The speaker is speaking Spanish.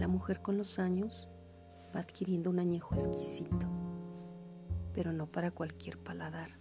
La mujer con los años va adquiriendo un añejo exquisito, pero no para cualquier paladar.